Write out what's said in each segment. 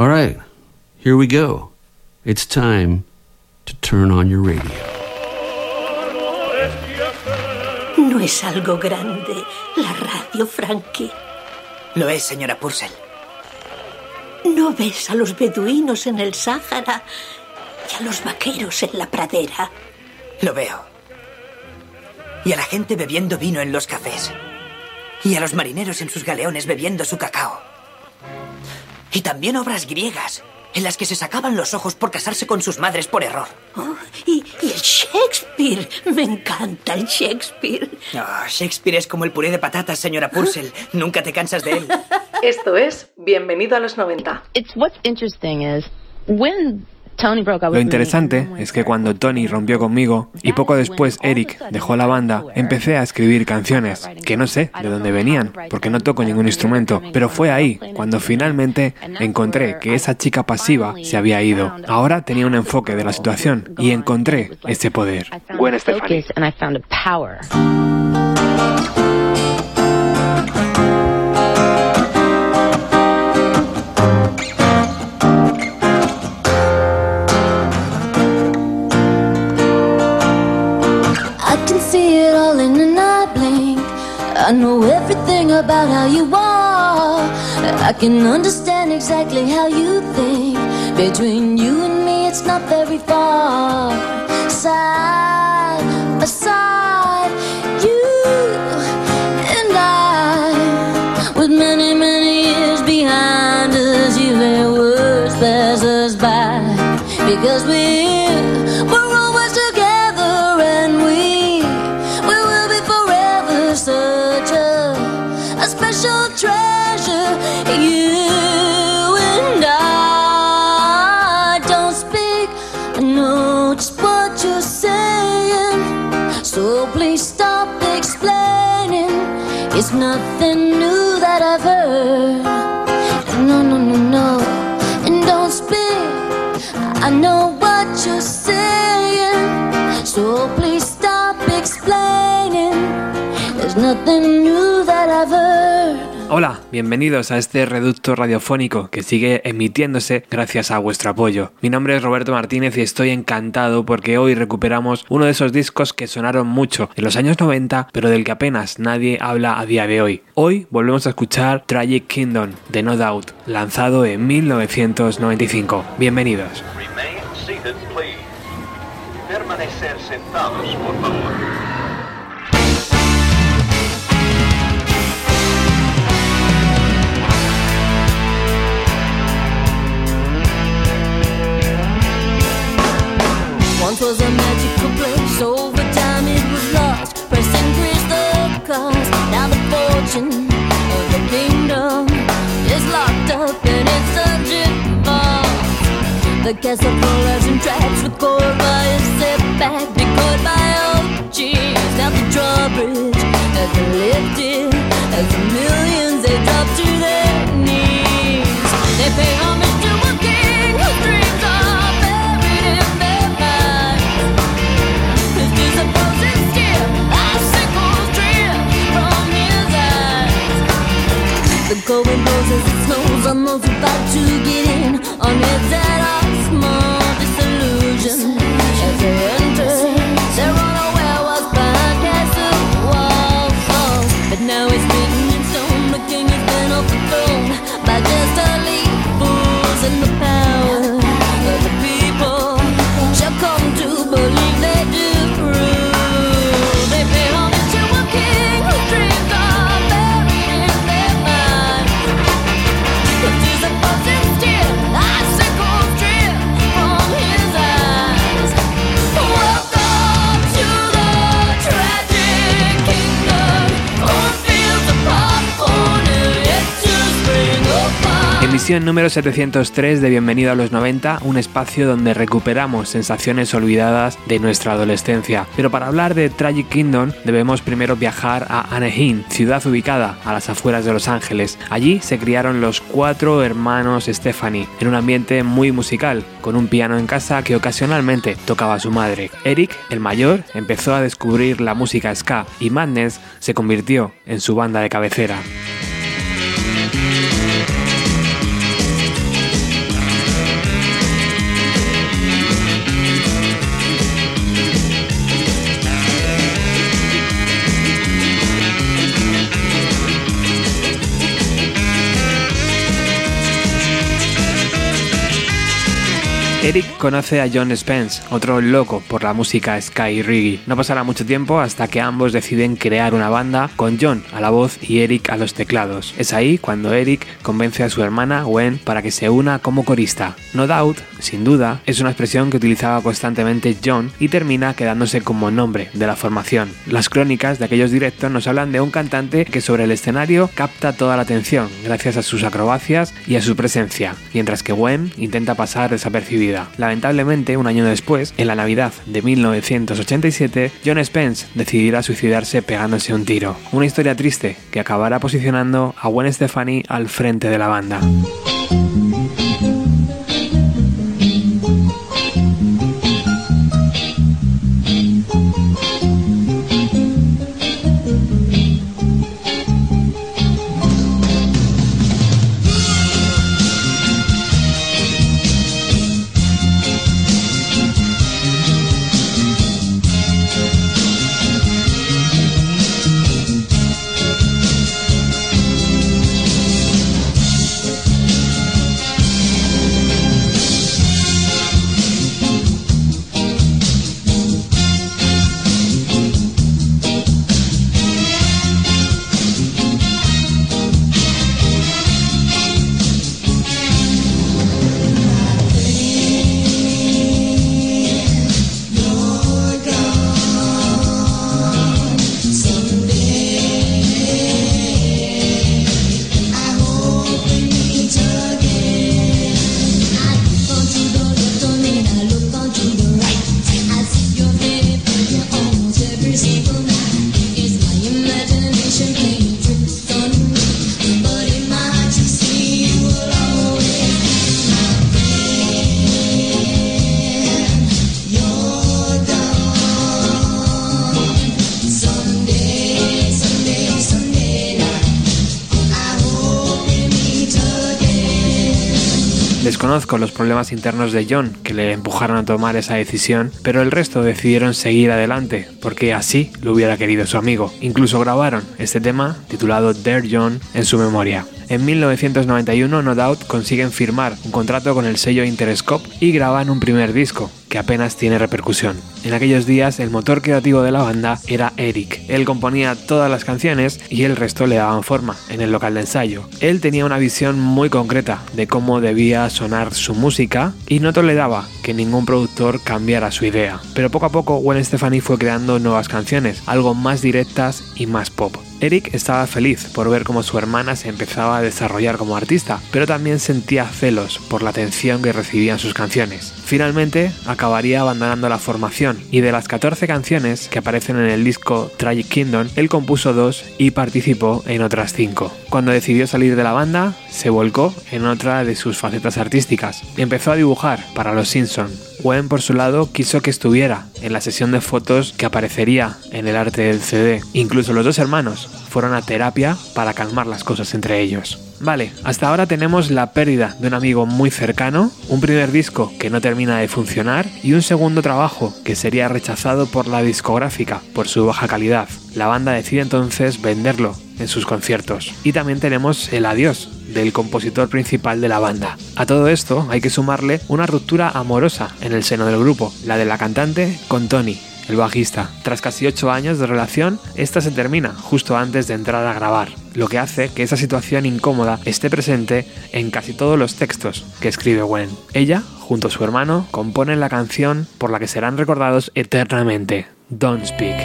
All right, here we go. It's time to turn on your radio. No es algo grande la radio, Frankie. Lo es, señora Purcell. ¿No ves a los beduinos en el Sáhara y a los vaqueros en la pradera? Lo veo. Y a la gente bebiendo vino en los cafés. Y a los marineros en sus galeones bebiendo su cacao. Y también obras griegas, en las que se sacaban los ojos por casarse con sus madres por error. Oh, y, y, el Shakespeare. Me encanta el Shakespeare. Oh, Shakespeare es como el puré de patatas, señora Purcell. Nunca te cansas de él. Esto es Bienvenido a los 90. It's what's interesting is when Lo interesante es que cuando Tony rompió conmigo y poco después Eric dejó la banda, empecé a escribir canciones, que no sé de dónde venían, porque no toco ningún instrumento, pero fue ahí cuando finalmente encontré que esa chica pasiva se había ido. Ahora tenía un enfoque de la situación y encontré ese poder. Gwen Stefani. I know everything about how you are. I can understand exactly how you think. Between you and me, it's not very far. Side by side, you and I, with many, many years behind us, let words pass us by because we. Bienvenidos a este reducto radiofónico que sigue emitiéndose gracias a vuestro apoyo. Mi nombre es Roberto Martínez y estoy encantado porque hoy recuperamos uno de esos discos que sonaron mucho en los años 90, pero del que apenas nadie habla a día de hoy. Hoy volvemos a escuchar Tragic Kingdom de No Doubt, lanzado en 1995. Bienvenidos. Permanecer sentados, por favor. The castle floors and tracks record by a setback, decoded by old cheese. Now the drawbridge has been lifted as the millions they drop to their knees. They pay homage. to a king whose dreams are buried in their mind. His disappointing skin, icicles drip from his eyes. The going blows as it snows on those about to Emisión número 703 de Bienvenido a los 90, un espacio donde recuperamos sensaciones olvidadas de nuestra adolescencia. Pero para hablar de Tragic Kingdom debemos primero viajar a Anaheim, ciudad ubicada a las afueras de Los Ángeles. Allí se criaron los cuatro hermanos Stephanie, en un ambiente muy musical, con un piano en casa que ocasionalmente tocaba su madre. Eric, el mayor, empezó a descubrir la música ska y Madness se convirtió en su banda de cabecera. Eric conoce a John Spence, otro loco por la música sky reggae. No pasará mucho tiempo hasta que ambos deciden crear una banda con John a la voz y Eric a los teclados. Es ahí cuando Eric convence a su hermana Gwen para que se una como corista. No Doubt, sin duda, es una expresión que utilizaba constantemente John y termina quedándose como nombre de la formación. Las crónicas de aquellos directos nos hablan de un cantante que sobre el escenario capta toda la atención gracias a sus acrobacias y a su presencia, mientras que Gwen intenta pasar desapercibida. Lamentablemente, un año después, en la Navidad de 1987, John Spence decidirá suicidarse pegándose un tiro. Una historia triste que acabará posicionando a Gwen Stefani al frente de la banda. Desconozco los problemas internos de John que le empujaron a tomar esa decisión, pero el resto decidieron seguir adelante, porque así lo hubiera querido su amigo. Incluso grabaron este tema, titulado Dare John, en su memoria. En 1991, No Doubt consiguen firmar un contrato con el sello Interscope y graban un primer disco, que apenas tiene repercusión. En aquellos días el motor creativo de la banda era Eric. Él componía todas las canciones y el resto le daban forma en el local de ensayo. Él tenía una visión muy concreta de cómo debía sonar su música y no toleraba que ningún productor cambiara su idea. Pero poco a poco Gwen Stefani fue creando nuevas canciones, algo más directas y más pop. Eric estaba feliz por ver cómo su hermana se empezaba a desarrollar como artista, pero también sentía celos por la atención que recibían sus canciones. Finalmente, acabaría abandonando la formación y de las 14 canciones que aparecen en el disco Tragic Kingdom, él compuso dos y participó en otras cinco. Cuando decidió salir de la banda, se volcó en otra de sus facetas artísticas. Empezó a dibujar para Los Simpson. Gwen, por su lado, quiso que estuviera en la sesión de fotos que aparecería en el arte del CD. Incluso los dos hermanos fueron a terapia para calmar las cosas entre ellos. Vale, hasta ahora tenemos la pérdida de un amigo muy cercano, un primer disco que no termina de funcionar y un segundo trabajo que sería rechazado por la discográfica por su baja calidad. La banda decide entonces venderlo en sus conciertos. Y también tenemos el adiós del compositor principal de la banda. A todo esto hay que sumarle una ruptura amorosa en el seno del grupo, la de la cantante con Tony, el bajista. Tras casi 8 años de relación, esta se termina justo antes de entrar a grabar, lo que hace que esa situación incómoda esté presente en casi todos los textos que escribe Gwen. Ella, junto a su hermano, componen la canción por la que serán recordados eternamente, Don't Speak.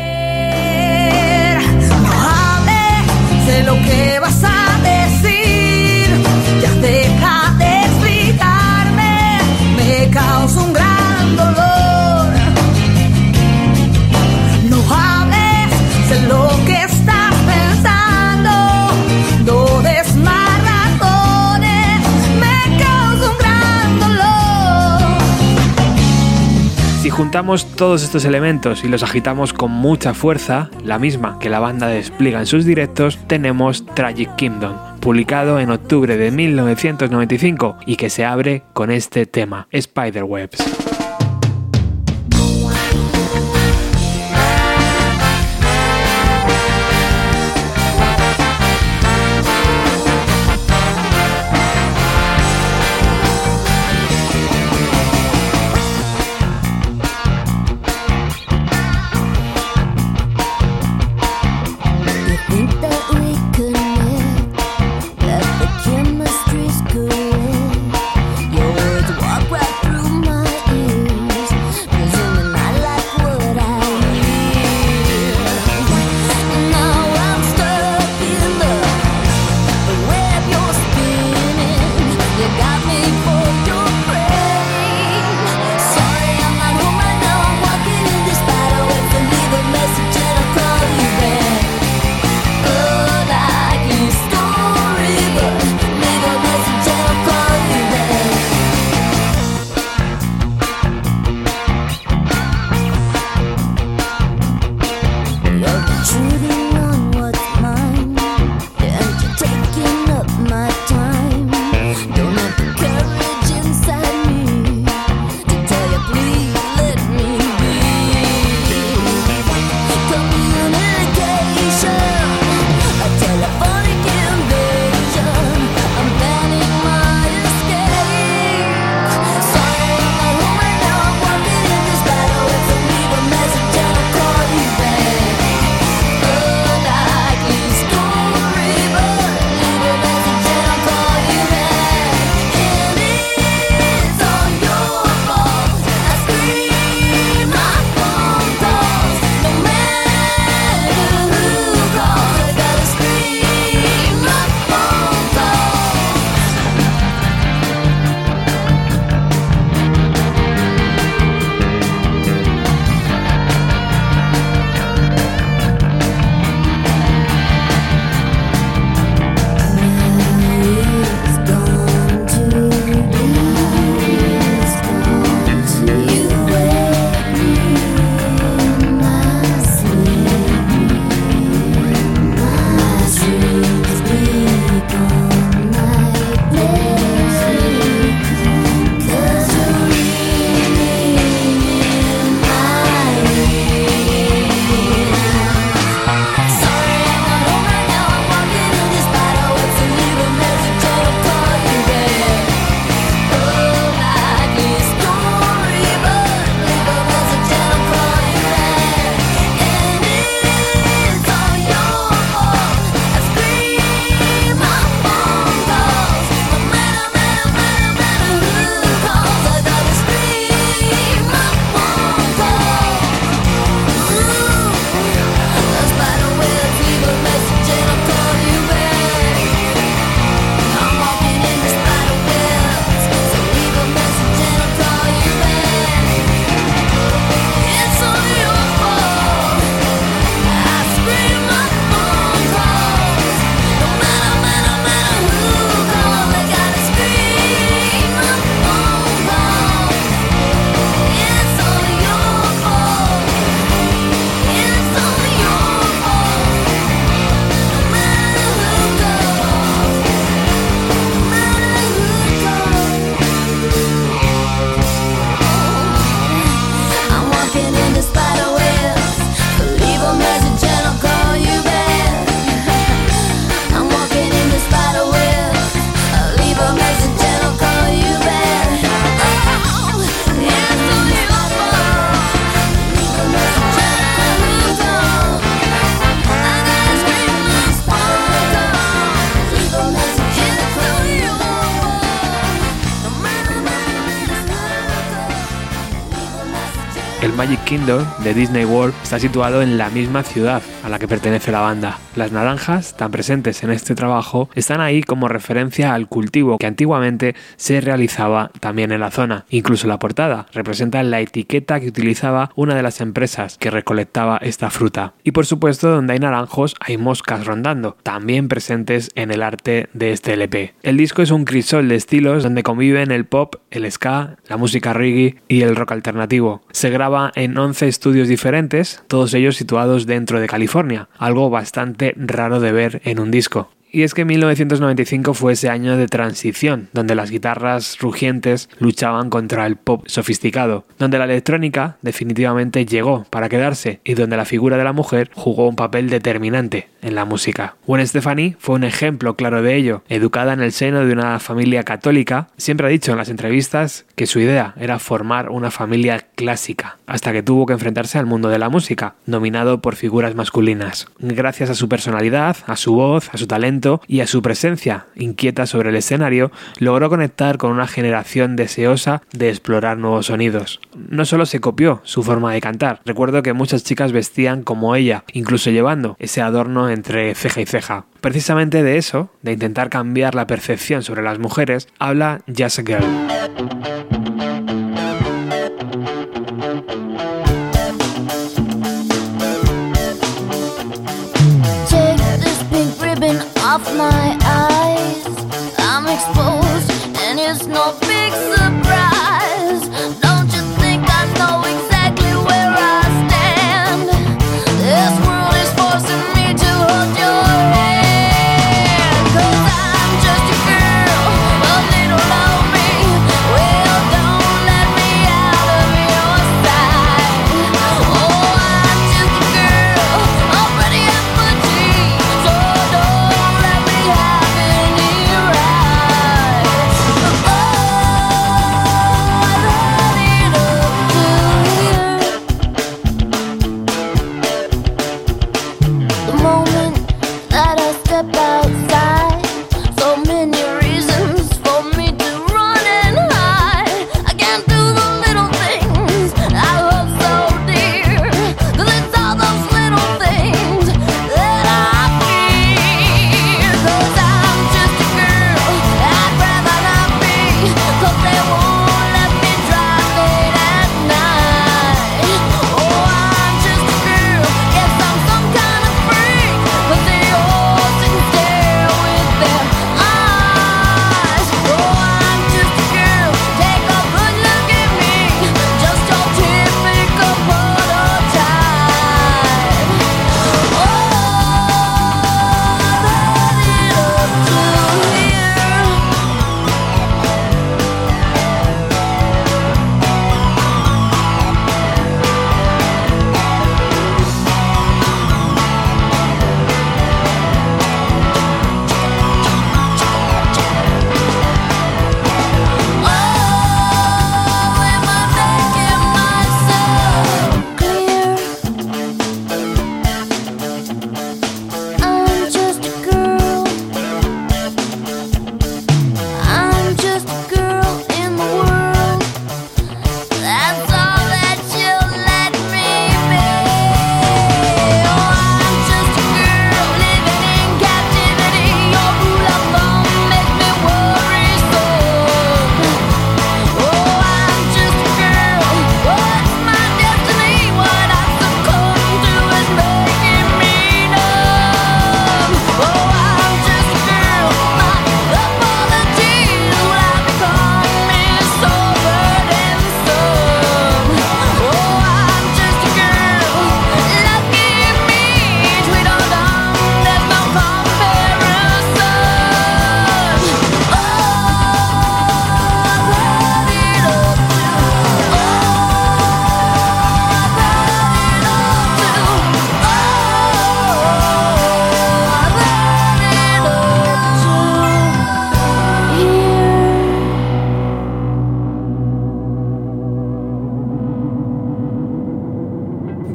Si juntamos todos estos elementos y los agitamos con mucha fuerza, la misma que la banda despliega en sus directos, tenemos Tragic Kingdom, publicado en octubre de 1995 y que se abre con este tema, Spiderwebs. El Magic De Disney World está situado en la misma ciudad a la que pertenece la banda. Las naranjas, tan presentes en este trabajo, están ahí como referencia al cultivo que antiguamente se realizaba también en la zona. Incluso la portada representa la etiqueta que utilizaba una de las empresas que recolectaba esta fruta. Y por supuesto, donde hay naranjos hay moscas rondando, también presentes en el arte de este LP. El disco es un crisol de estilos donde conviven el pop, el ska, la música reggae y el rock alternativo. Se graba en 11 estudios diferentes, todos ellos situados dentro de California, algo bastante raro de ver en un disco. Y es que 1995 fue ese año de transición, donde las guitarras rugientes luchaban contra el pop sofisticado, donde la electrónica definitivamente llegó para quedarse y donde la figura de la mujer jugó un papel determinante en la música. Gwen Stefani fue un ejemplo claro de ello. Educada en el seno de una familia católica, siempre ha dicho en las entrevistas que su idea era formar una familia clásica, hasta que tuvo que enfrentarse al mundo de la música, dominado por figuras masculinas. Gracias a su personalidad, a su voz, a su talento, y a su presencia inquieta sobre el escenario, logró conectar con una generación deseosa de explorar nuevos sonidos. No solo se copió su forma de cantar, recuerdo que muchas chicas vestían como ella, incluso llevando ese adorno entre ceja y ceja. Precisamente de eso, de intentar cambiar la percepción sobre las mujeres, habla a Girl. Off my eyes. I'm exposed, and it's no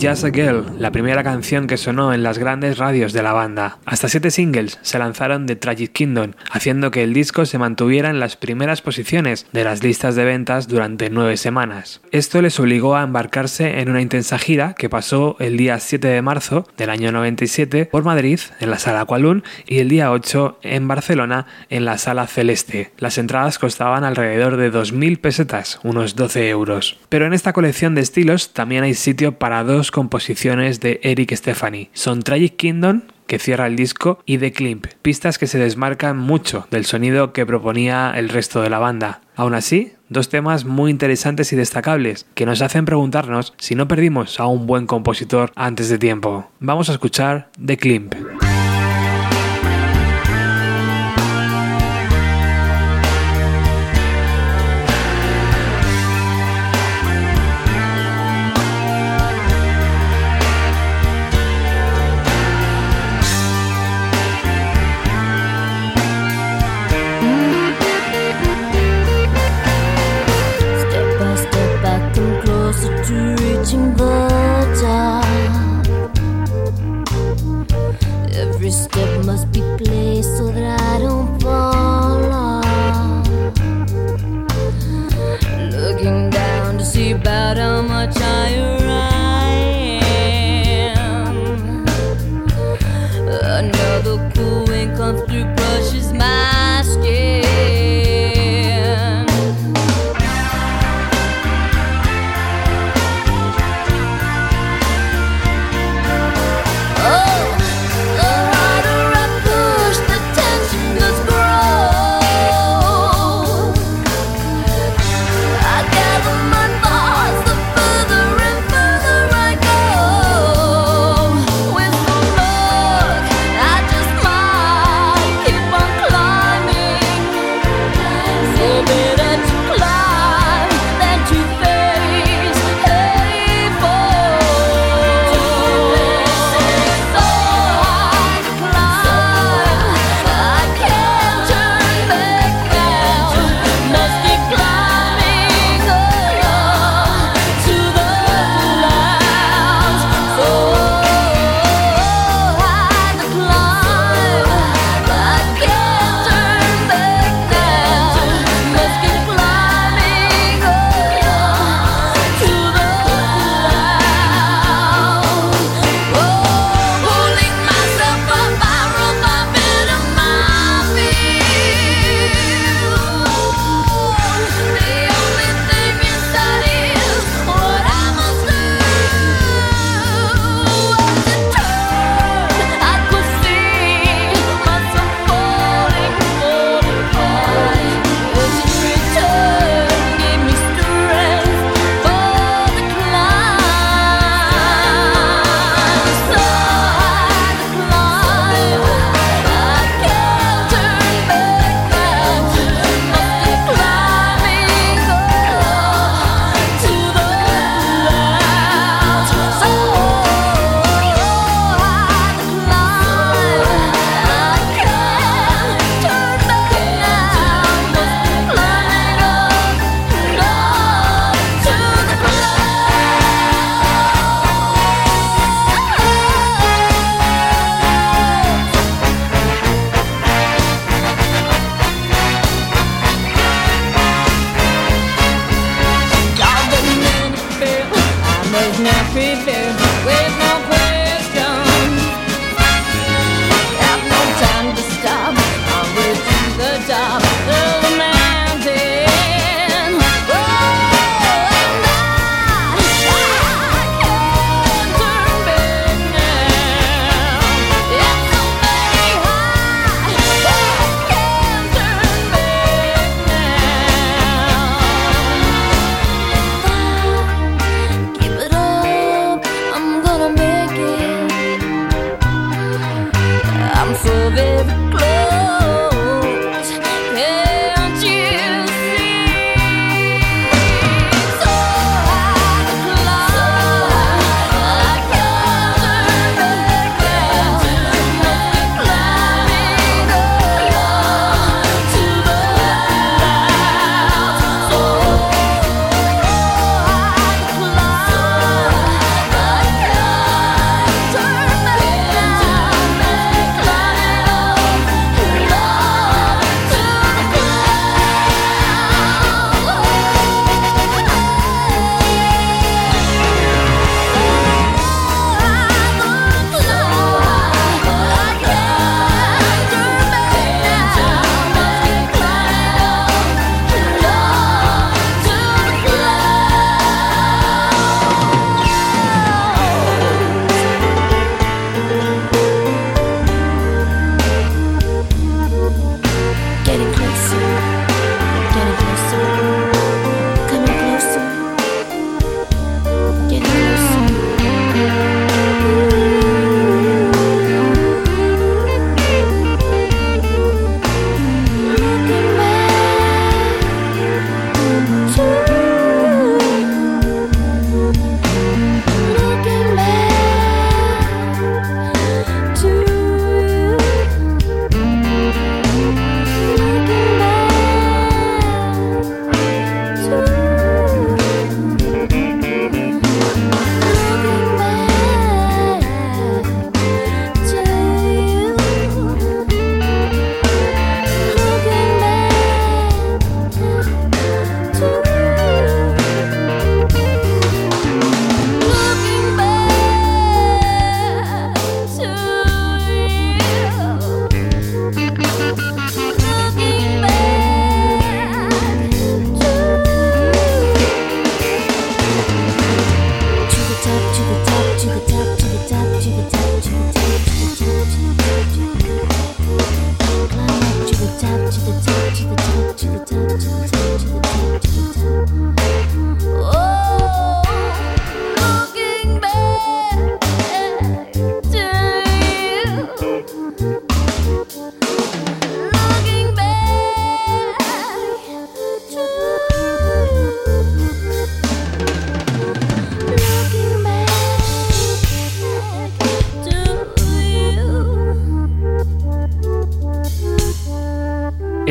Just a Girl, la primera canción que sonó en las grandes radios de la banda. Hasta siete singles se lanzaron de Tragic Kingdom, haciendo que el disco se mantuviera en las primeras posiciones de las listas de ventas durante nueve semanas. Esto les obligó a embarcarse en una intensa gira que pasó el día 7 de marzo del año 97 por Madrid en la sala Qualun y el día 8 en Barcelona en la sala Celeste. Las entradas costaban alrededor de 2.000 pesetas, unos 12 euros. Pero en esta colección de estilos también hay sitio para dos composiciones de Eric Stephanie. Son Tragic Kingdom, que cierra el disco, y The Climp, pistas que se desmarcan mucho del sonido que proponía el resto de la banda. Aún así, dos temas muy interesantes y destacables que nos hacen preguntarnos si no perdimos a un buen compositor antes de tiempo. Vamos a escuchar The Climp.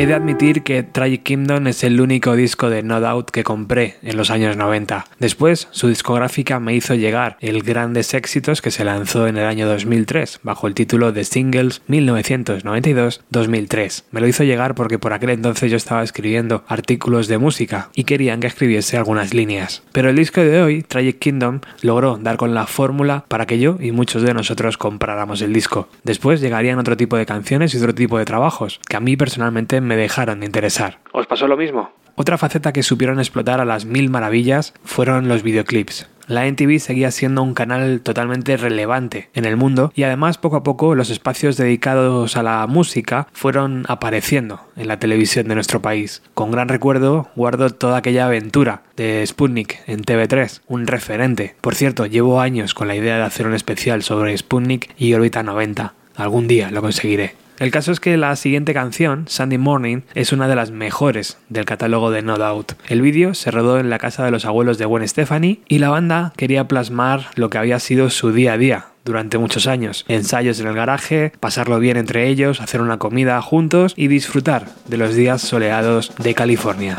He de admitir que Tragic Kingdom es el único disco de No Doubt que compré en los años 90. Después, su discográfica me hizo llegar el Grandes Éxitos que se lanzó en el año 2003 bajo el título de Singles 1992-2003. Me lo hizo llegar porque por aquel entonces yo estaba escribiendo artículos de música y querían que escribiese algunas líneas. Pero el disco de hoy, Tragic Kingdom, logró dar con la fórmula para que yo y muchos de nosotros compráramos el disco. Después llegarían otro tipo de canciones y otro tipo de trabajos que a mí personalmente me dejaron de interesar. ¿Os pasó lo mismo? Otra faceta que supieron explotar a las mil maravillas fueron los videoclips. La NTV seguía siendo un canal totalmente relevante en el mundo y además poco a poco los espacios dedicados a la música fueron apareciendo en la televisión de nuestro país. Con gran recuerdo guardo toda aquella aventura de Sputnik en TV3, un referente. Por cierto, llevo años con la idea de hacer un especial sobre Sputnik y Orbita 90. Algún día lo conseguiré. El caso es que la siguiente canción, Sunday Morning, es una de las mejores del catálogo de No Doubt. El vídeo se rodó en la casa de los abuelos de Gwen Stefani y la banda quería plasmar lo que había sido su día a día durante muchos años. Ensayos en el garaje, pasarlo bien entre ellos, hacer una comida juntos y disfrutar de los días soleados de California.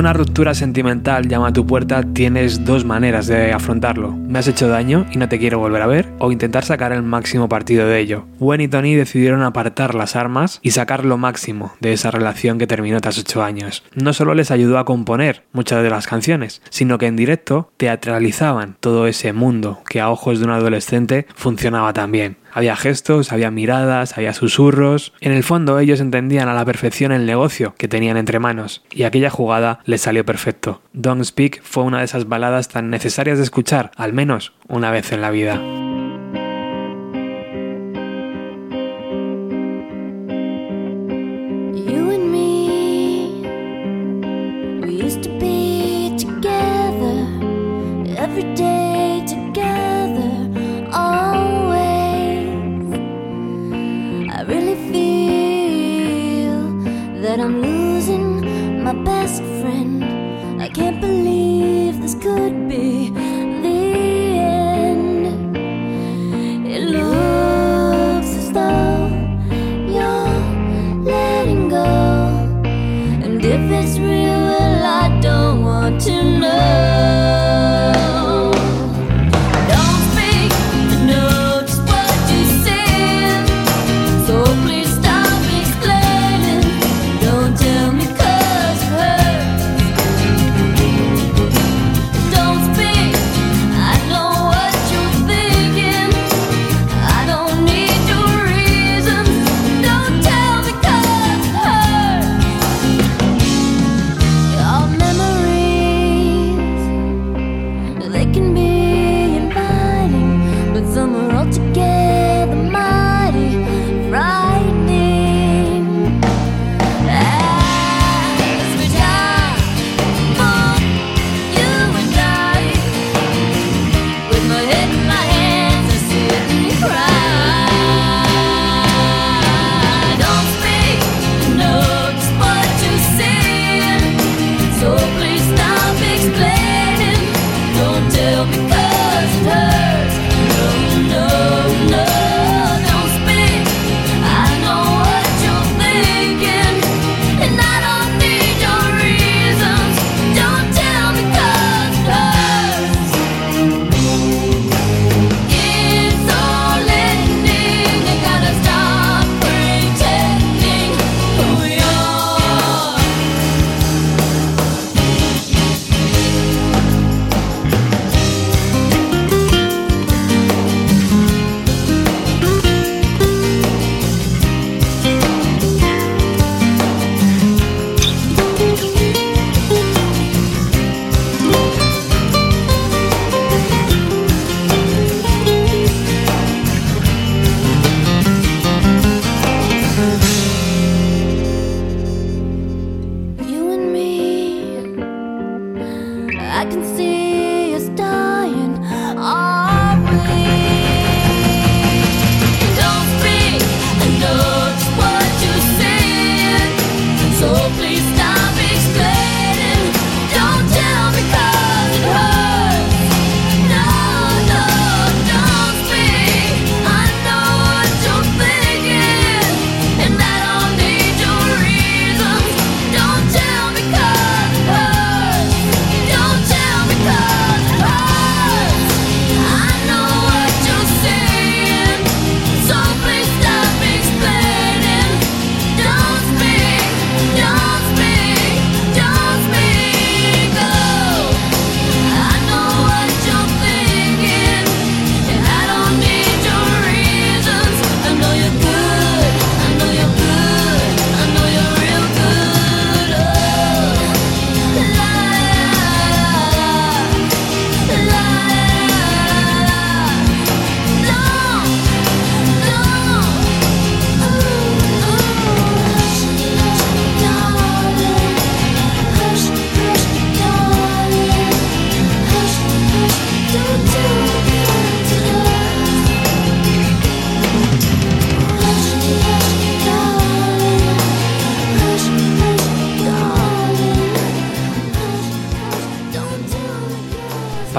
una ruptura sentimental llama a tu puerta, tienes dos maneras de afrontarlo. Me has hecho daño y no te quiero volver a ver, o intentar sacar el máximo partido de ello. Gwen y Tony decidieron apartar las armas y sacar lo máximo de esa relación que terminó tras 8 años. No solo les ayudó a componer muchas de las canciones, sino que en directo teatralizaban todo ese mundo que a ojos de un adolescente funcionaba tan bien. Había gestos, había miradas, había susurros. En el fondo ellos entendían a la perfección el negocio que tenían entre manos, y aquella jugada les salió perfecto. Don't Speak fue una de esas baladas tan necesarias de escuchar, al menos una vez en la vida.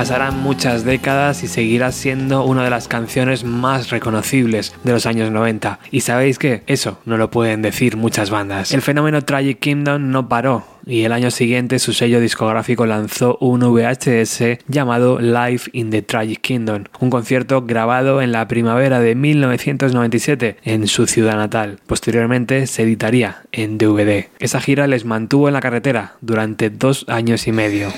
Pasarán muchas décadas y seguirá siendo una de las canciones más reconocibles de los años 90. Y sabéis que eso no lo pueden decir muchas bandas. El fenómeno Tragic Kingdom no paró y el año siguiente su sello discográfico lanzó un VHS llamado Live in the Tragic Kingdom, un concierto grabado en la primavera de 1997 en su ciudad natal. Posteriormente se editaría en DVD. Esa gira les mantuvo en la carretera durante dos años y medio.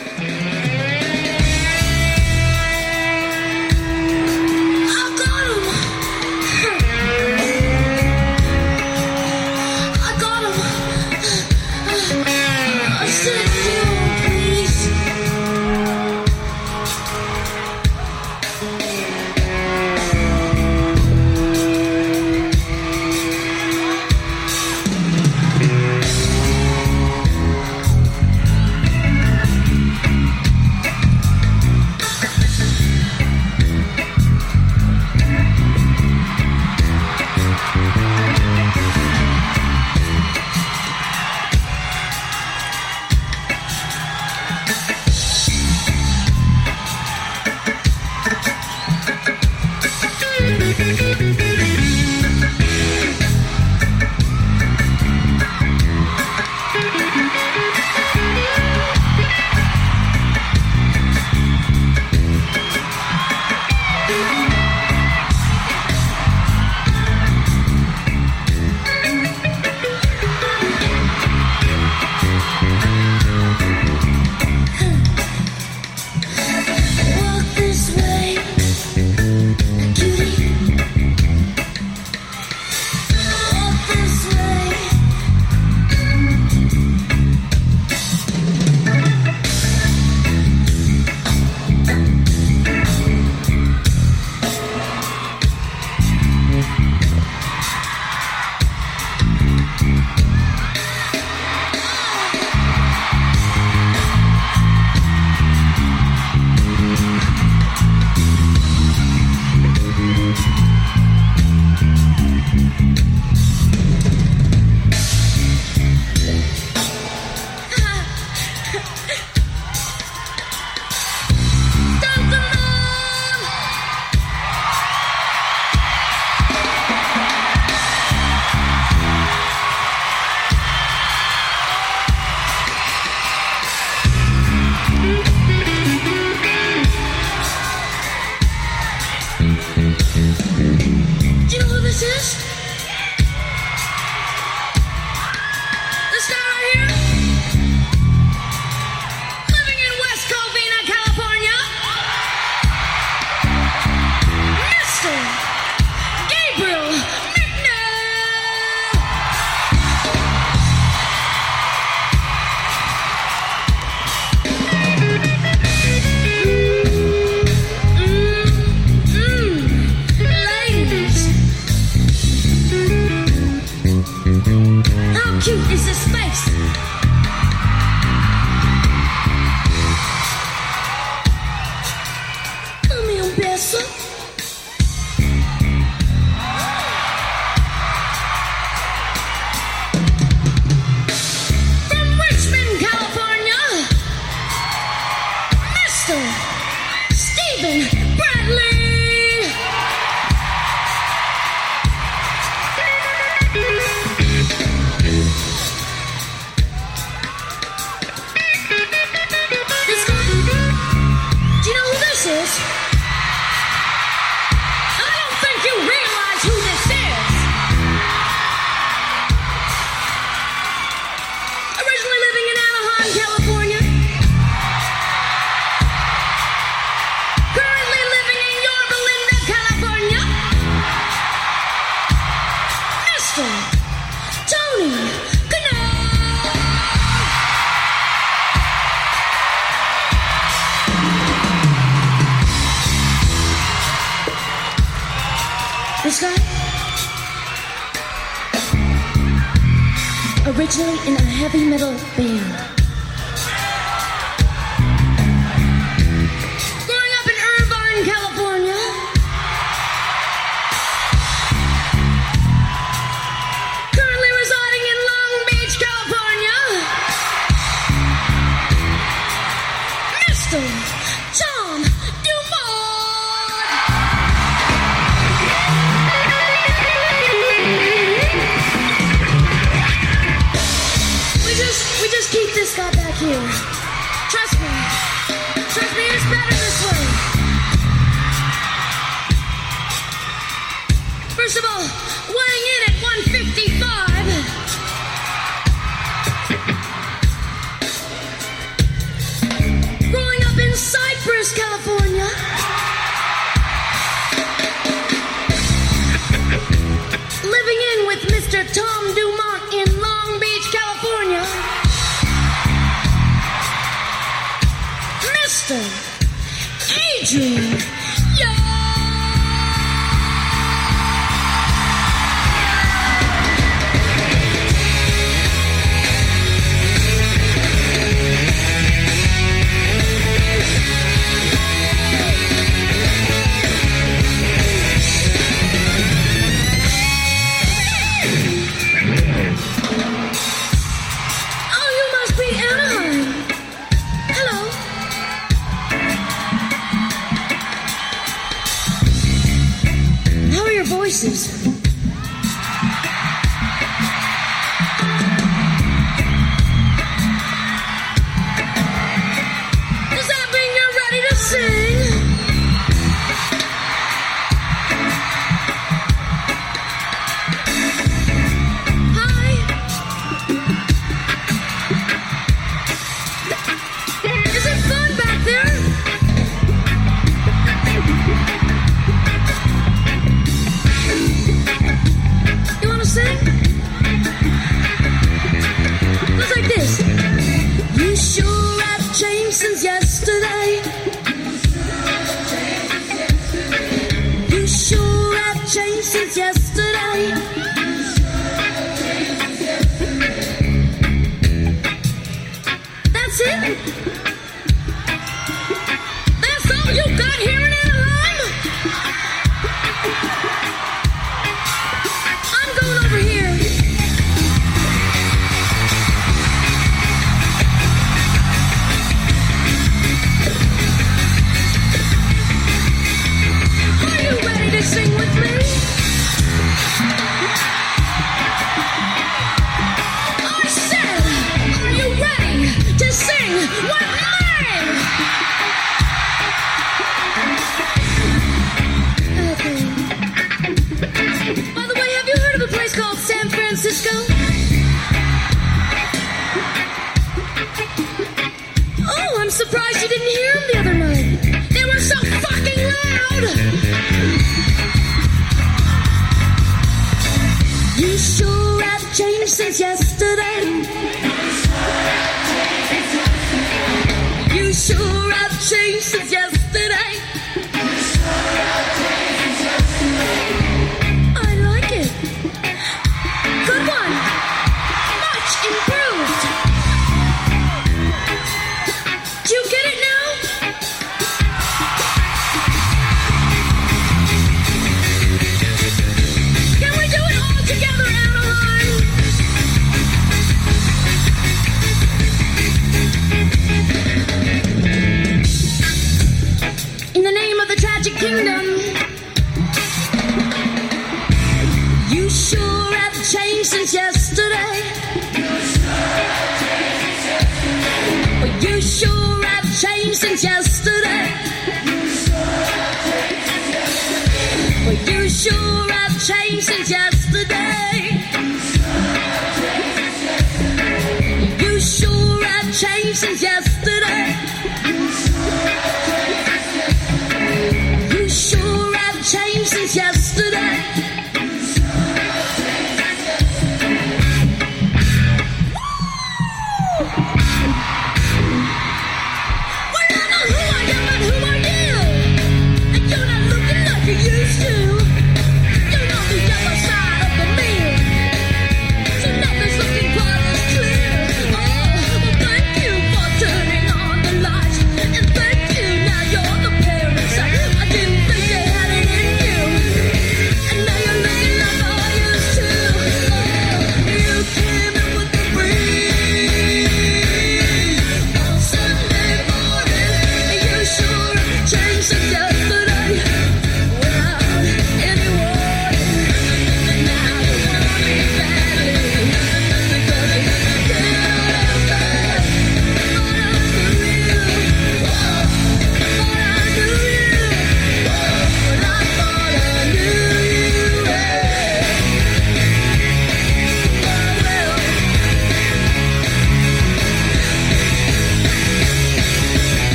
Yesterday.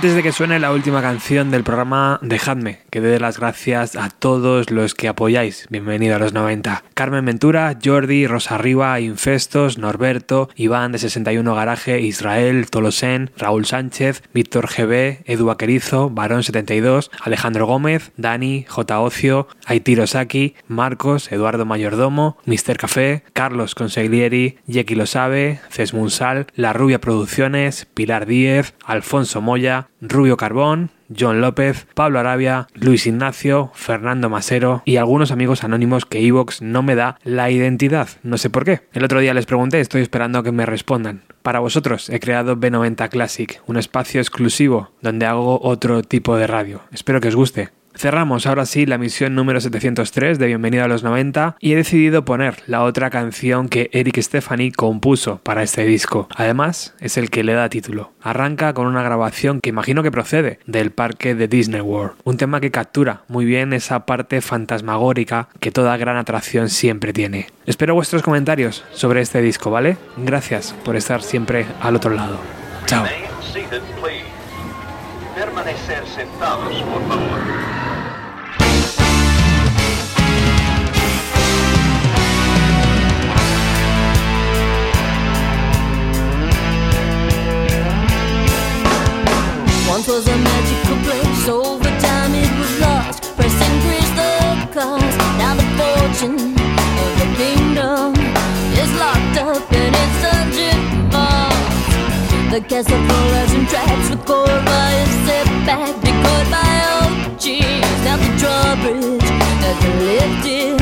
Antes de que suene la última canción del programa, dejadme que dé las gracias a todos los que apoyáis. Bienvenido a los 90. Carmen Ventura, Jordi, Rosa Riva, Infestos, Norberto, Iván de 61 Garaje, Israel, Tolosen, Raúl Sánchez, Víctor GB, Edu Aquerizo, Barón 72, Alejandro Gómez, Dani, J. Ocio, Aitiro Saki, Marcos, Eduardo Mayordomo, Mr. Café, Carlos Consiglieri, Yeki Lo Sabe, Ces Munsal, La Rubia Producciones, Pilar Díez, Alfonso Moya, Rubio Carbón, John López, Pablo Arabia, Luis Ignacio, Fernando Masero y algunos amigos anónimos que Evox no me da la identidad, no sé por qué. El otro día les pregunté, estoy esperando a que me respondan. Para vosotros he creado B90 Classic, un espacio exclusivo donde hago otro tipo de radio. Espero que os guste. Cerramos ahora sí la misión número 703 de Bienvenido a los 90 y he decidido poner la otra canción que Eric Stephanie compuso para este disco. Además, es el que le da título. Arranca con una grabación que imagino que procede del parque de Disney World. Un tema que captura muy bien esa parte fantasmagórica que toda gran atracción siempre tiene. Espero vuestros comentarios sobre este disco, ¿vale? Gracias por estar siempre al otro lado. Chao. Permanecer sentados, por favor. Once was a magical place, over time it was lost. Press increased the cost. Now the fortune of the kingdom is locked up in its dungeon vault. The castle floors and tracks record by a setback, decored by old cheese. Now the drawbridge has been lifted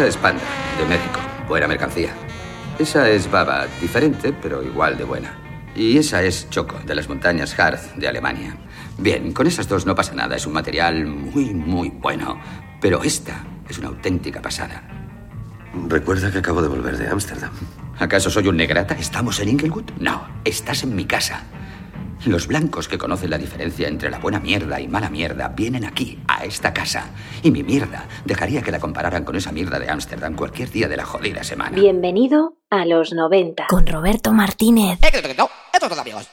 Esa es Panda, de México. Buena mercancía. Esa es Baba, diferente, pero igual de buena. Y esa es Choco, de las montañas Harz, de Alemania. Bien, con esas dos no pasa nada. Es un material muy, muy bueno. Pero esta es una auténtica pasada. Recuerda que acabo de volver de Ámsterdam. ¿Acaso soy un negrata? ¿Estamos en Inglewood? No, estás en mi casa. Los blancos que conocen la diferencia entre la buena mierda y mala mierda vienen aquí, a esta casa. Y mi mierda dejaría que la compararan con esa mierda de Ámsterdam cualquier día de la jodida semana. Bienvenido a los 90. Con Roberto Martínez. Amigos.